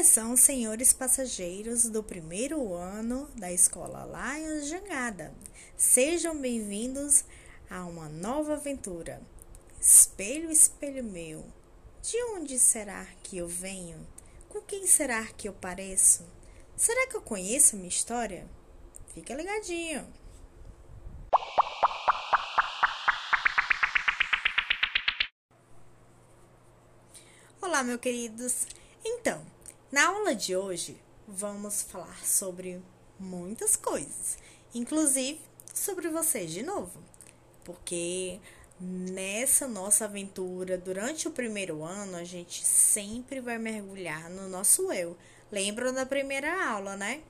Atenção, senhores passageiros do primeiro ano da Escola Lions Jangada. Sejam bem-vindos a uma nova aventura. Espelho, espelho meu, de onde será que eu venho? Com quem será que eu pareço? Será que eu conheço minha história? Fica ligadinho. Olá, meus queridos. Então, na aula de hoje, vamos falar sobre muitas coisas, inclusive sobre vocês de novo, porque nessa nossa aventura, durante o primeiro ano, a gente sempre vai mergulhar no nosso eu. Lembram da primeira aula, né?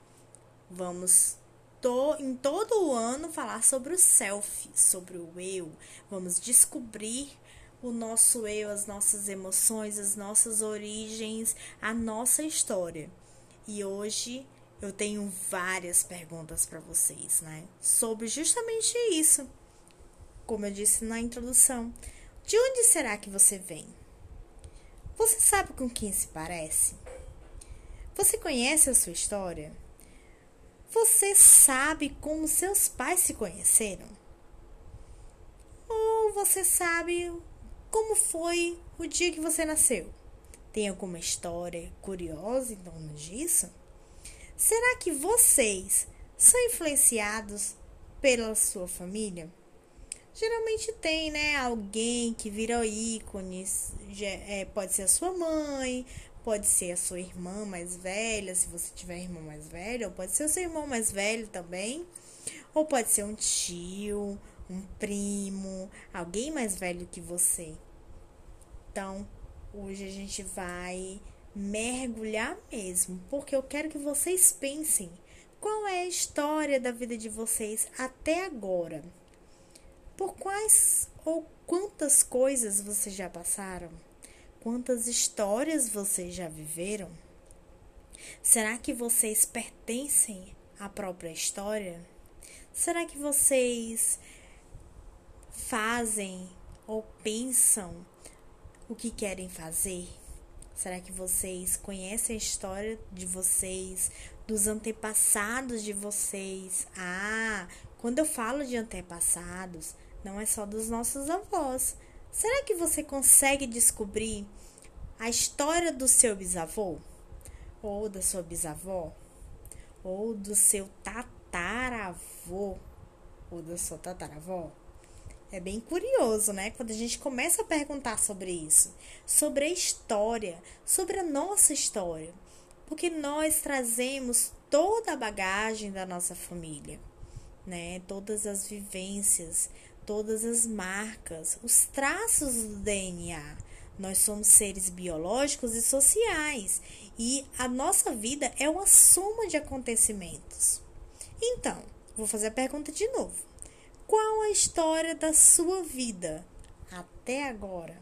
Vamos to, em todo o ano falar sobre o self, sobre o eu. Vamos descobrir o nosso eu, as nossas emoções, as nossas origens, a nossa história. E hoje eu tenho várias perguntas para vocês, né? Sobre justamente isso. Como eu disse na introdução, de onde será que você vem? Você sabe com quem se parece? Você conhece a sua história? Você sabe como seus pais se conheceram? Ou você sabe como foi o dia que você nasceu? Tem alguma história curiosa em torno disso? Será que vocês são influenciados pela sua família? Geralmente tem, né? Alguém que vira ícone. É, pode ser a sua mãe, pode ser a sua irmã mais velha, se você tiver irmão mais velho, ou pode ser o seu irmão mais velho também, ou pode ser um tio, um primo, alguém mais velho que você. Então, hoje a gente vai mergulhar mesmo, porque eu quero que vocês pensem qual é a história da vida de vocês até agora. Por quais ou quantas coisas vocês já passaram? Quantas histórias vocês já viveram? Será que vocês pertencem à própria história? Será que vocês fazem ou pensam o que querem fazer? Será que vocês conhecem a história de vocês, dos antepassados de vocês? Ah, quando eu falo de antepassados, não é só dos nossos avós. Será que você consegue descobrir a história do seu bisavô? Ou da sua bisavó? Ou do seu tataravô? Ou da sua tataravó? É bem curioso, né? Quando a gente começa a perguntar sobre isso, sobre a história, sobre a nossa história, porque nós trazemos toda a bagagem da nossa família, né? Todas as vivências, todas as marcas, os traços do DNA. Nós somos seres biológicos e sociais e a nossa vida é uma soma de acontecimentos. Então, vou fazer a pergunta de novo. Qual a história da sua vida até agora?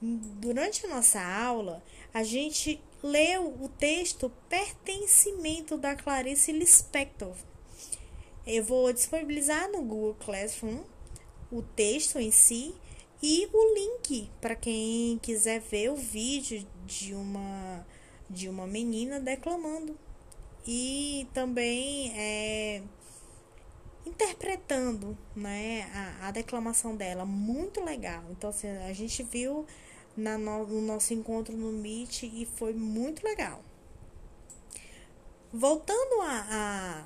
Durante a nossa aula, a gente leu o texto Pertencimento da Clarice Lispector. Eu vou disponibilizar no Google Classroom o texto em si e o link para quem quiser ver o vídeo de uma de uma menina declamando. E também é, interpretando né, a, a declamação dela. Muito legal. Então, assim, a gente viu na no, no nosso encontro no Meet e foi muito legal. Voltando a, a,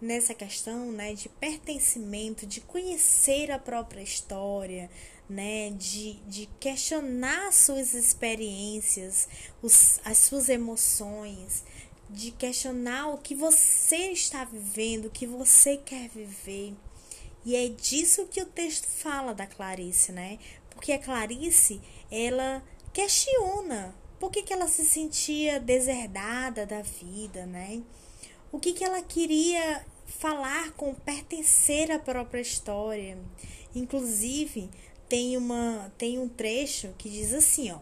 nessa questão né, de pertencimento, de conhecer a própria história, né, de, de questionar suas experiências, os, as suas emoções, de questionar o que você está vivendo, o que você quer viver. E é disso que o texto fala da Clarice, né? Porque a Clarice, ela questiona por que, que ela se sentia deserdada da vida, né? O que, que ela queria falar com pertencer à própria história. Inclusive, tem, uma, tem um trecho que diz assim, ó.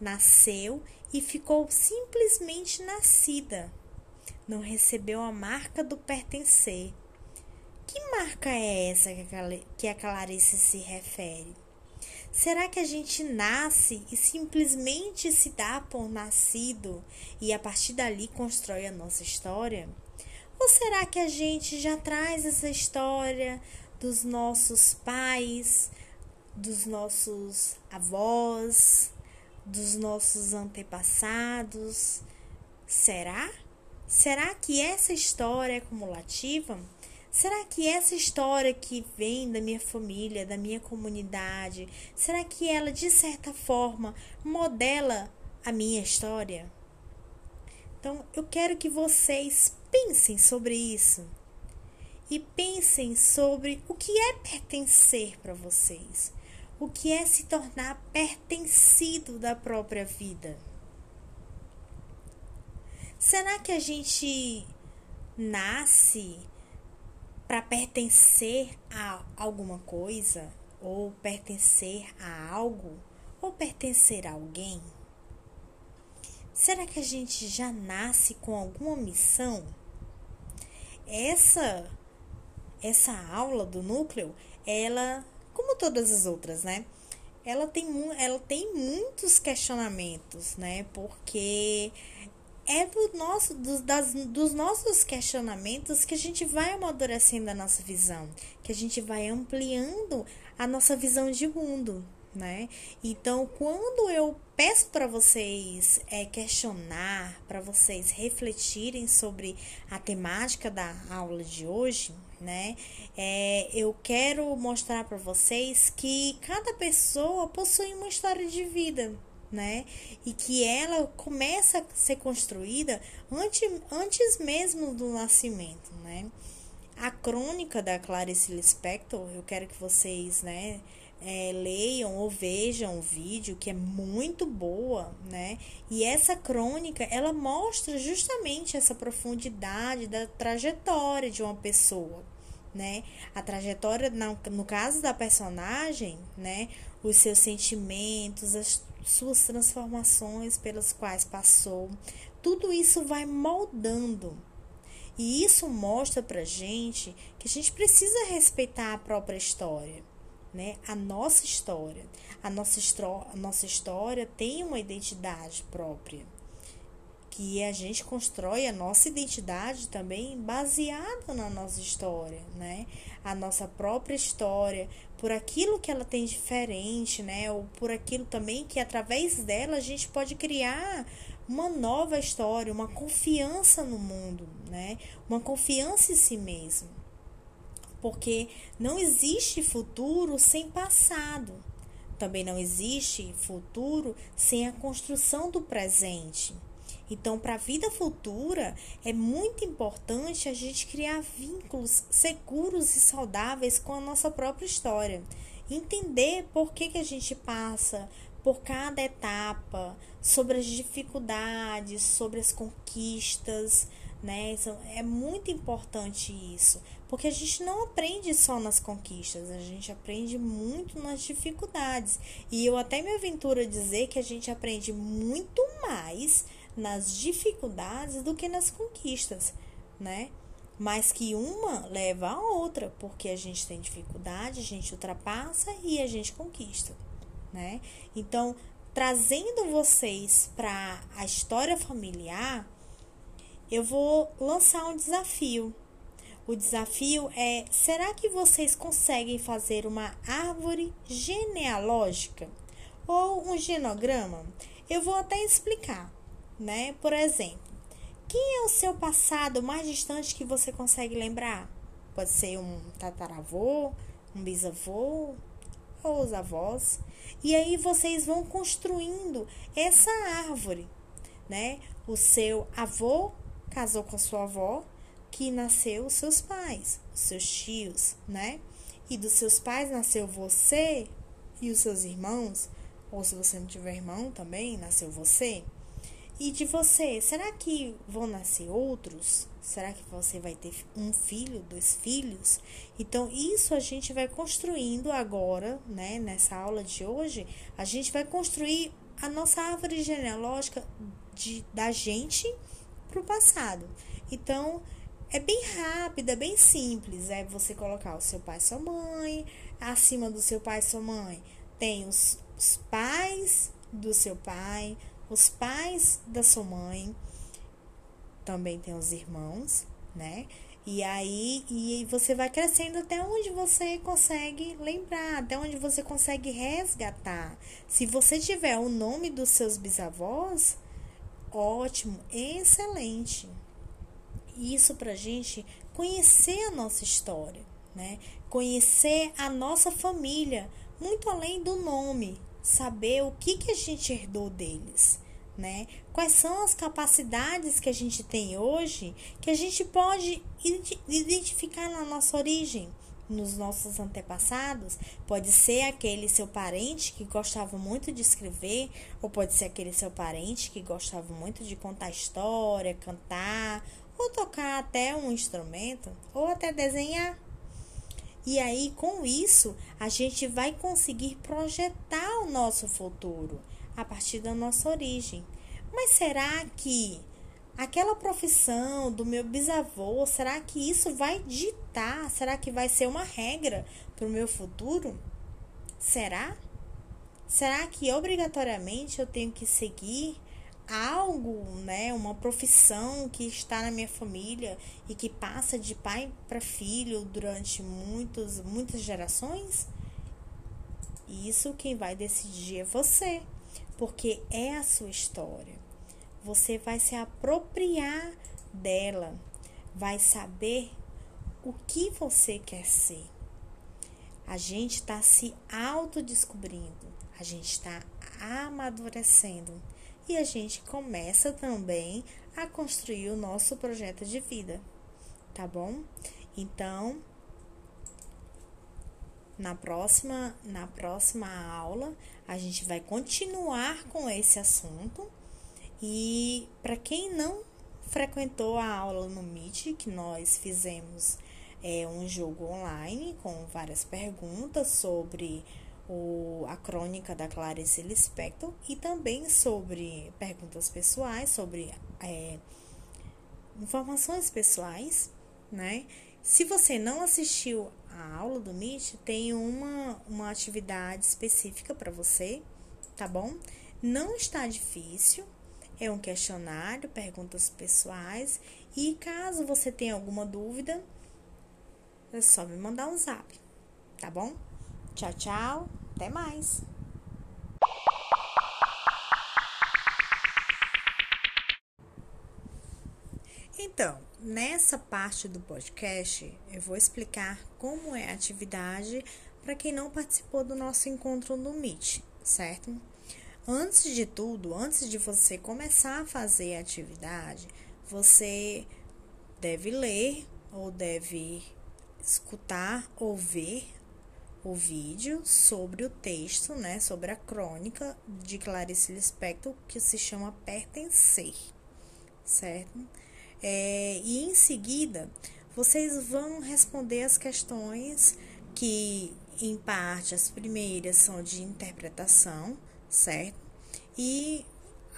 Nasceu e ficou simplesmente nascida. Não recebeu a marca do pertencer. Que marca é essa que a Clarice se refere? Será que a gente nasce e simplesmente se dá por nascido e a partir dali constrói a nossa história? Ou será que a gente já traz essa história dos nossos pais, dos nossos avós, dos nossos antepassados? Será? Será que essa história é cumulativa? Será que essa história que vem da minha família, da minha comunidade, será que ela de certa forma modela a minha história? Então, eu quero que vocês pensem sobre isso e pensem sobre o que é pertencer para vocês, o que é se tornar pertencido da própria vida. Será que a gente nasce para pertencer a alguma coisa, ou pertencer a algo, ou pertencer a alguém? Será que a gente já nasce com alguma missão? Essa essa aula do núcleo, ela, como todas as outras, né? Ela tem, ela tem muitos questionamentos, né? Porque é do nosso, das, dos nossos questionamentos que a gente vai amadurecendo a nossa visão, que a gente vai ampliando a nossa visão de mundo, né? Então, quando eu peço para vocês é, questionar, para vocês refletirem sobre a temática da aula de hoje, né? É, eu quero mostrar para vocês que cada pessoa possui uma história de vida, né? E que ela começa a ser construída antes, antes mesmo do nascimento, né? A crônica da Clarice Lispector, eu quero que vocês, né, é, leiam ou vejam o vídeo, que é muito boa, né? E essa crônica, ela mostra justamente essa profundidade da trajetória de uma pessoa, né? A trajetória, no caso da personagem, né? Os seus sentimentos, as suas transformações pelas quais passou, tudo isso vai moldando. E isso mostra pra gente que a gente precisa respeitar a própria história, né? A nossa história. A nossa, a nossa história tem uma identidade própria que a gente constrói a nossa identidade também baseada na nossa história, né? A nossa própria história, por aquilo que ela tem diferente, né? Ou por aquilo também que através dela a gente pode criar uma nova história, uma confiança no mundo, né? Uma confiança em si mesmo. Porque não existe futuro sem passado. Também não existe futuro sem a construção do presente. Então, para a vida futura, é muito importante a gente criar vínculos seguros e saudáveis com a nossa própria história. Entender por que, que a gente passa por cada etapa, sobre as dificuldades, sobre as conquistas, né? É muito importante isso, porque a gente não aprende só nas conquistas, a gente aprende muito nas dificuldades. E eu até me aventuro a dizer que a gente aprende muito mais nas dificuldades do que nas conquistas, né? Mas que uma leva a outra, porque a gente tem dificuldade, a gente ultrapassa e a gente conquista, né? Então, trazendo vocês para a história familiar, eu vou lançar um desafio. O desafio é: será que vocês conseguem fazer uma árvore genealógica ou um genograma? Eu vou até explicar né? Por exemplo, quem é o seu passado mais distante que você consegue lembrar? Pode ser um tataravô, um bisavô ou os avós. E aí vocês vão construindo essa árvore, né? O seu avô casou com a sua avó, que nasceu os seus pais, os seus tios, né? E dos seus pais nasceu você e os seus irmãos, ou se você não tiver irmão também, nasceu você. E de você, será que vão nascer outros? Será que você vai ter um filho, dois filhos? Então, isso a gente vai construindo agora, né? Nessa aula de hoje, a gente vai construir a nossa árvore genealógica de, da gente para o passado. Então, é bem rápido, é bem simples. É você colocar o seu pai e sua mãe, acima do seu pai e sua mãe tem os, os pais do seu pai, os pais da sua mãe, também tem os irmãos, né? E aí e você vai crescendo até onde você consegue lembrar, até onde você consegue resgatar. Se você tiver o nome dos seus bisavós, ótimo, excelente. Isso pra gente conhecer a nossa história, né? Conhecer a nossa família, muito além do nome, saber o que que a gente herdou deles né? Quais são as capacidades que a gente tem hoje que a gente pode identificar na nossa origem, nos nossos antepassados? Pode ser aquele seu parente que gostava muito de escrever, ou pode ser aquele seu parente que gostava muito de contar história, cantar, ou tocar até um instrumento, ou até desenhar. E aí, com isso, a gente vai conseguir projetar o nosso futuro a partir da nossa origem. Mas será que aquela profissão do meu bisavô, será que isso vai ditar? Será que vai ser uma regra para o meu futuro? Será? Será que obrigatoriamente eu tenho que seguir algo, né, uma profissão que está na minha família e que passa de pai para filho durante muitos, muitas gerações? Isso quem vai decidir é você porque é a sua história. Você vai se apropriar dela, vai saber o que você quer ser. A gente está se autodescobrindo, a gente está amadurecendo e a gente começa também a construir o nosso projeto de vida, tá bom? Então, na próxima, na próxima aula, a gente vai continuar com esse assunto. E para quem não frequentou a aula no Meet, que nós fizemos é, um jogo online com várias perguntas sobre o, a crônica da Clarice Lispector e também sobre perguntas pessoais, sobre é, informações pessoais, né? Se você não assistiu a aula do Meet, tem uma, uma atividade específica para você, tá bom? Não está difícil, é um questionário, perguntas pessoais, e caso você tenha alguma dúvida, é só me mandar um zap, tá bom? Tchau, tchau, até mais! Então, nessa parte do podcast, eu vou explicar como é a atividade para quem não participou do nosso encontro no Meet, certo? Antes de tudo, antes de você começar a fazer a atividade, você deve ler ou deve escutar ou ver o vídeo sobre o texto, né, sobre a crônica de Clarice Lispector que se chama Pertencer, certo? É, e em seguida, vocês vão responder as questões que, em parte, as primeiras são de interpretação, certo? E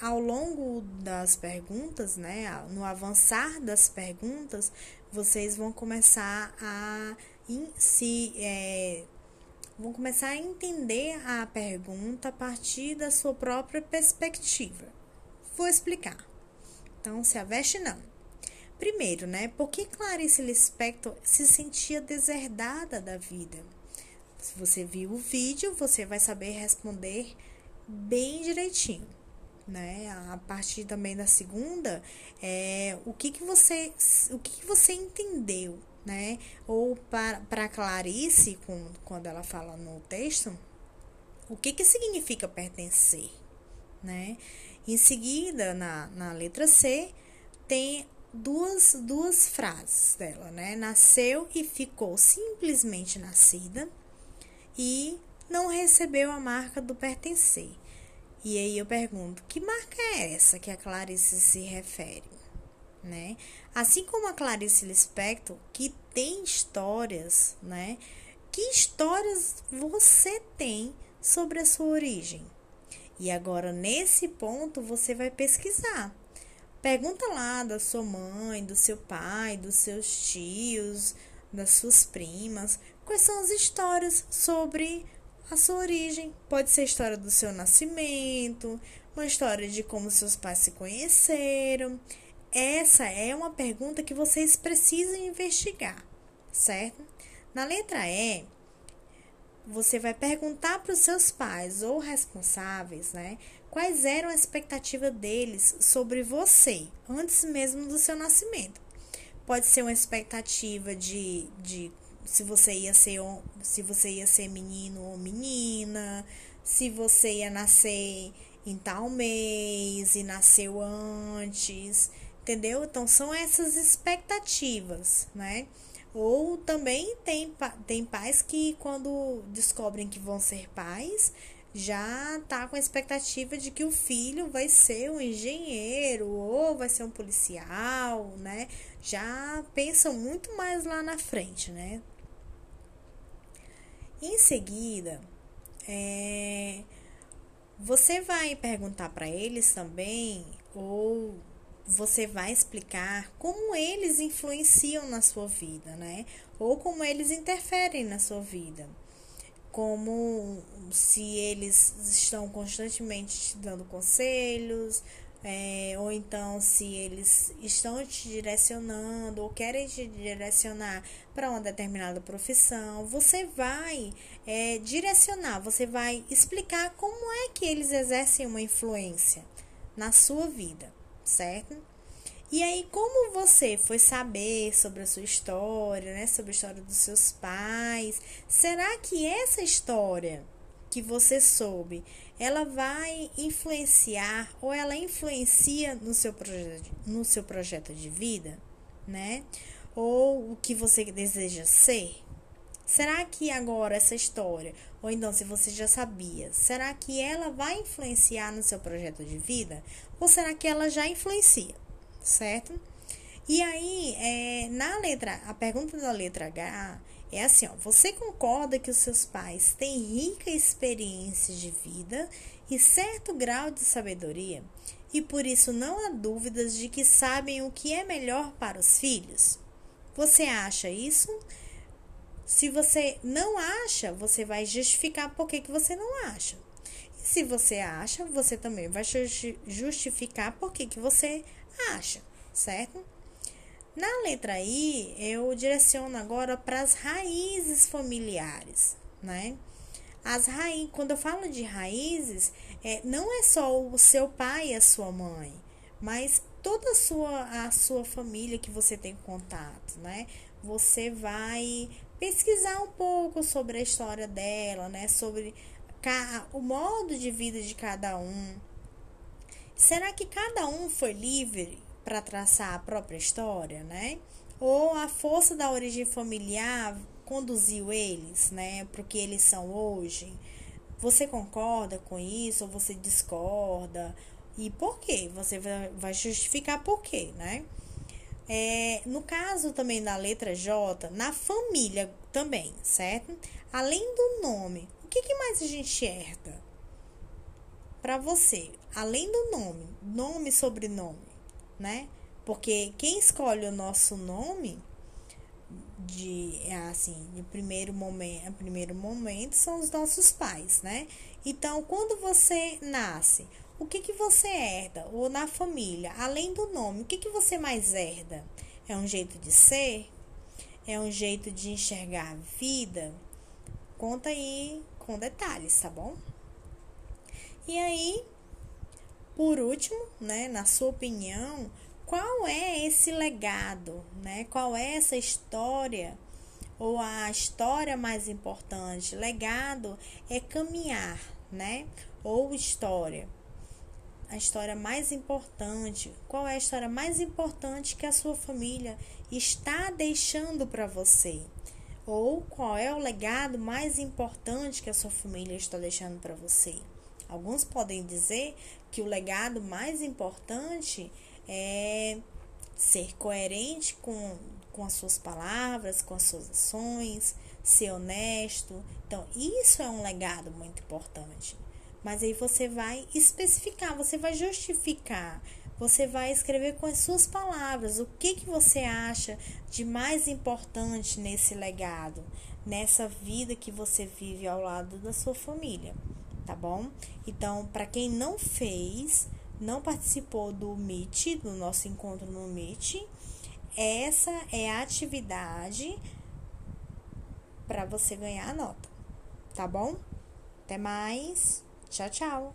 ao longo das perguntas, né, no avançar das perguntas, vocês vão começar a se é, vão começar a entender a pergunta a partir da sua própria perspectiva. Vou explicar. Então, se aveste não. Primeiro, né? Por que Clarice Lispector se sentia deserdada da vida? Se você viu o vídeo, você vai saber responder bem direitinho, né? A partir também da segunda, é, o que que você, o que, que você entendeu, né? Ou para Clarice, com, quando ela fala no texto, o que que significa pertencer, né? Em seguida, na, na letra C, tem duas, duas frases dela, né? Nasceu e ficou simplesmente nascida e não recebeu a marca do pertencer. E aí eu pergunto, que marca é essa que a Clarice se refere? Né? Assim como a Clarice Lispector, que tem histórias, né? Que histórias você tem sobre a sua origem? E agora, nesse ponto, você vai pesquisar Pergunta lá da sua mãe, do seu pai, dos seus tios, das suas primas, quais são as histórias sobre a sua origem. Pode ser a história do seu nascimento, uma história de como seus pais se conheceram. Essa é uma pergunta que vocês precisam investigar, certo? Na letra E, você vai perguntar para os seus pais ou responsáveis, né? Quais eram a expectativa deles sobre você antes mesmo do seu nascimento. Pode ser uma expectativa de, de se você ia ser se você ia ser menino ou menina, se você ia nascer em tal mês e nasceu antes, entendeu? Então são essas expectativas, né? Ou também tem, tem pais que quando descobrem que vão ser pais, já tá com a expectativa de que o filho vai ser um engenheiro ou vai ser um policial, né? Já pensam muito mais lá na frente, né? Em seguida, é, você vai perguntar para eles também, ou você vai explicar como eles influenciam na sua vida, né? Ou como eles interferem na sua vida. Como se eles estão constantemente te dando conselhos, é, ou então se eles estão te direcionando ou querem te direcionar para uma determinada profissão, você vai é, direcionar, você vai explicar como é que eles exercem uma influência na sua vida, certo? E aí, como você foi saber sobre a sua história, né, sobre a história dos seus pais, será que essa história que você soube ela vai influenciar ou ela influencia no seu projeto, no seu projeto de vida, né? Ou o que você deseja ser? Será que agora essa história, ou então se você já sabia, será que ela vai influenciar no seu projeto de vida? Ou será que ela já influencia, certo? E aí, é, na letra, a pergunta da letra H é assim, ó, você concorda que os seus pais têm rica experiência de vida e certo grau de sabedoria, e por isso não há dúvidas de que sabem o que é melhor para os filhos? Você acha isso? Se você não acha, você vai justificar por que, que você não acha. E se você acha, você também vai justificar por que, que você acha, certo? Na letra I, eu direciono agora para as raízes familiares, né? As raízes, quando eu falo de raízes, é, não é só o seu pai e a sua mãe, mas toda a sua, a sua família que você tem contato, né? Você vai pesquisar um pouco sobre a história dela, né? Sobre o modo de vida de cada um. Será que cada um foi livre para traçar a própria história, né? Ou a força da origem familiar conduziu eles, né, para o que eles são hoje? Você concorda com isso ou você discorda? E por quê? Você vai justificar por quê, né? É, no caso também da letra J, na família também, certo? Além do nome, o que, que mais a gente herda? Para você, além do nome, nome e sobrenome, né? Porque quem escolhe o nosso nome de assim, de primeiro momento, primeiro momento são os nossos pais, né? Então, quando você nasce, o que que você herda ou na família, além do nome, o que que você mais herda? É um jeito de ser? É um jeito de enxergar a vida? Conta aí com detalhes, tá bom? E aí, por último, né, na sua opinião, qual é esse legado, né? Qual é essa história ou a história mais importante? Legado é caminhar, né? Ou história. A história mais importante. Qual é a história mais importante que a sua família está deixando para você? Ou qual é o legado mais importante que a sua família está deixando para você? Alguns podem dizer que o legado mais importante é ser coerente com, com as suas palavras, com as suas ações, ser honesto. Então, isso é um legado muito importante. Mas aí você vai especificar, você vai justificar você vai escrever com as suas palavras o que, que você acha de mais importante nesse legado, nessa vida que você vive ao lado da sua família, tá bom? Então, para quem não fez, não participou do Meet, do nosso encontro no Meet, essa é a atividade para você ganhar a nota, tá bom? Até mais. Tchau, tchau.